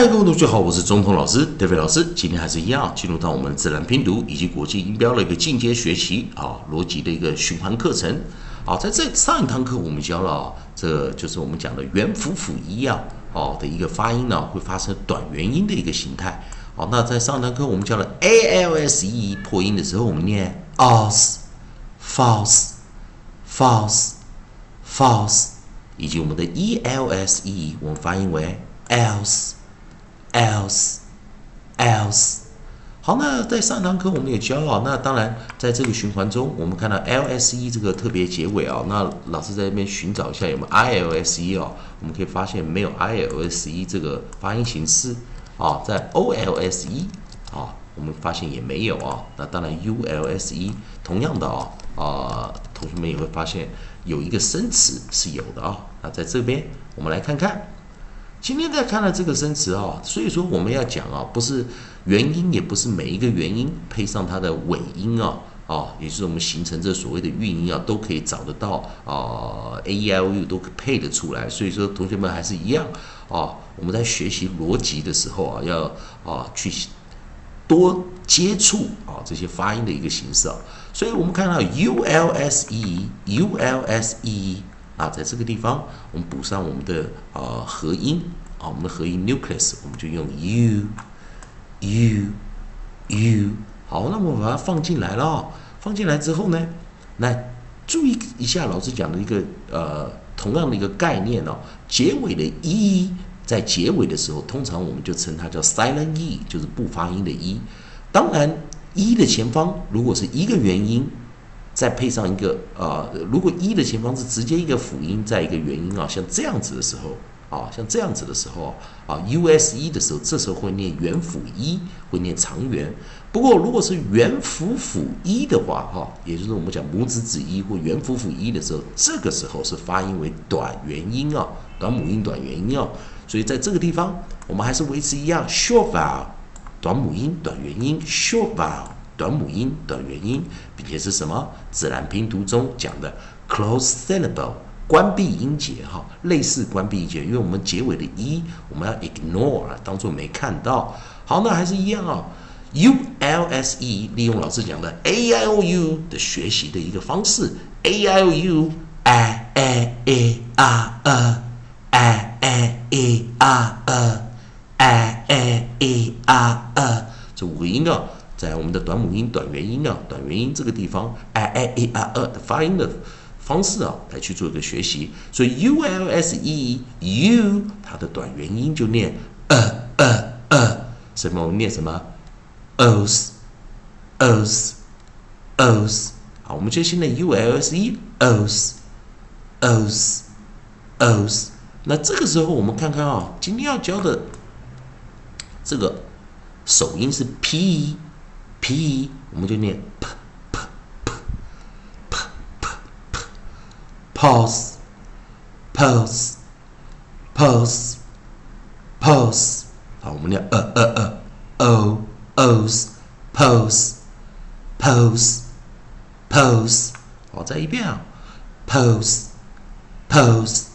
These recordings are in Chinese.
嗨，各位同学好，我是中通老师，David 老师。今天还是一样，进入到我们自然拼读以及国际音标的一个进阶学习啊，逻辑的一个循环课程。好，在这上一堂课我们教了，这就是我们讲的元辅辅一啊，哦的一个发音呢，会发生短元音的一个形态。好，那在上堂课我们教了 a l s e 破音的时候，我们念 false，false，false，false，以及我们的 e l s e，我们发音为 else。Else else，好，那在上堂课我们也教了，那当然在这个循环中，我们看到 lse 这个特别结尾啊，那老师在那边寻找一下有没有 ilse 哦，我们可以发现没有 ilse 这个发音形式啊，在 olse 啊，我们发现也没有啊，那当然 ulse 同样的啊啊，同学们也会发现有一个生词是有的啊，那在这边我们来看看。今天在看到这个生词啊，所以说我们要讲啊，不是元音，也不是每一个元音配上它的尾音啊，啊，也就是我们形成这所谓的韵音啊，都可以找得到啊，a e i o u 都配得出来。所以说同学们还是一样啊，我们在学习逻辑的时候啊，要啊去多接触啊这些发音的一个形式啊。所以我们看到 u l s e u l s e。啊，在这个地方，我们补上我们的呃合音啊，我们的合音 nucleus，我们就用 u，u，u。好，那么把它放进来了，放进来之后呢，来注意一下老师讲的一个呃同样的一个概念哦，结尾的 e，在结尾的时候，通常我们就称它叫 silent e，就是不发音的 e。当然，e 的前方如果是一个元音。再配上一个呃，如果一的前方是直接一个辅音，在一个元音啊，像这样子的时候啊，像这样子的时候啊，u s e 的时候，这时候会念元辅一，会念长元。不过如果是元辅辅一的话，哈，也就是我们讲母子子一或元辅辅一的时候，这个时候是发音为短元音啊，短母音短元音啊。所以在这个地方，我们还是维持一样，short vowel，短母音短元音，short vowel。短母音短元音，并且是什么？自然拼读中讲的 close syllable 关闭音节哈，类似关闭音节，因为我们结尾的 e 我们要 ignore 当做没看到。好，那还是一样啊。u l s e 利用老师讲的 a i o u 的学习的一个方式，a i o u a a e r e a a e r e a a e r e 这五个音啊。在我们的短母音、短元音啊、短元音这个地方，i i a r e 的发音的方式啊，来去做一个学习。所以 u l s e u 它的短元音就念呃呃呃，什么？我们念什么？os os os。好，我们就现在 u l s e os os os。那这个时候我们看看啊，今天要教的这个首音是 p。P 我们就念 p p p p p p pause pause pause pause 好，我们念呃呃呃 oose pose pose pose 好，再一遍啊 pose pose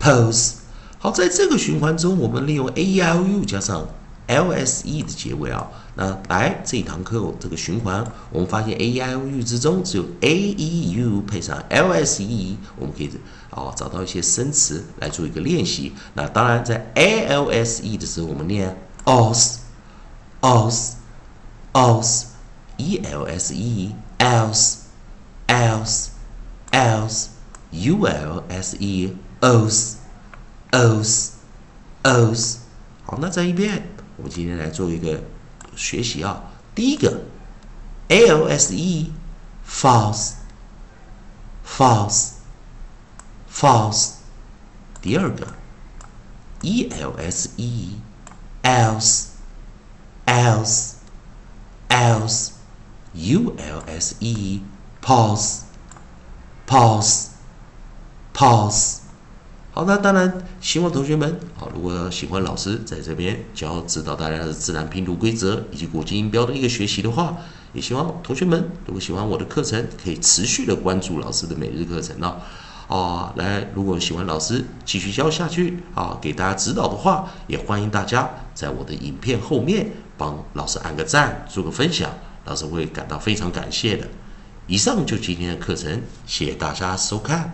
pose 好，在这个循环中，我们利用 a e i o u 加上 l s e 的结尾啊。那来这一堂课这个循环，我们发现 a e i o u 之中只有 a e u 配上 l s e，我们可以啊找到一些生词来做一个练习。那当然在 a l s e 的时候，我们念 os os os e l s e else else else u l s e os os os 好，那再一遍，我们今天来做一个。学习啊，第一个，A L S E，false，false，false；第二个，E L S E，else，else，else；U L S E，pause，pause，pause。好那当然希望同学们啊如果喜欢老师在这边教指导大家的自然拼读规则以及国际音标的一个学习的话也希望同学们如果喜欢我的课程可以持续的关注老师的每日课程哦啊来如果喜欢老师继续教下去啊给大家指导的话也欢迎大家在我的影片后面帮老师按个赞做个分享老师会感到非常感谢的。以上就今天的课程谢谢大家收看。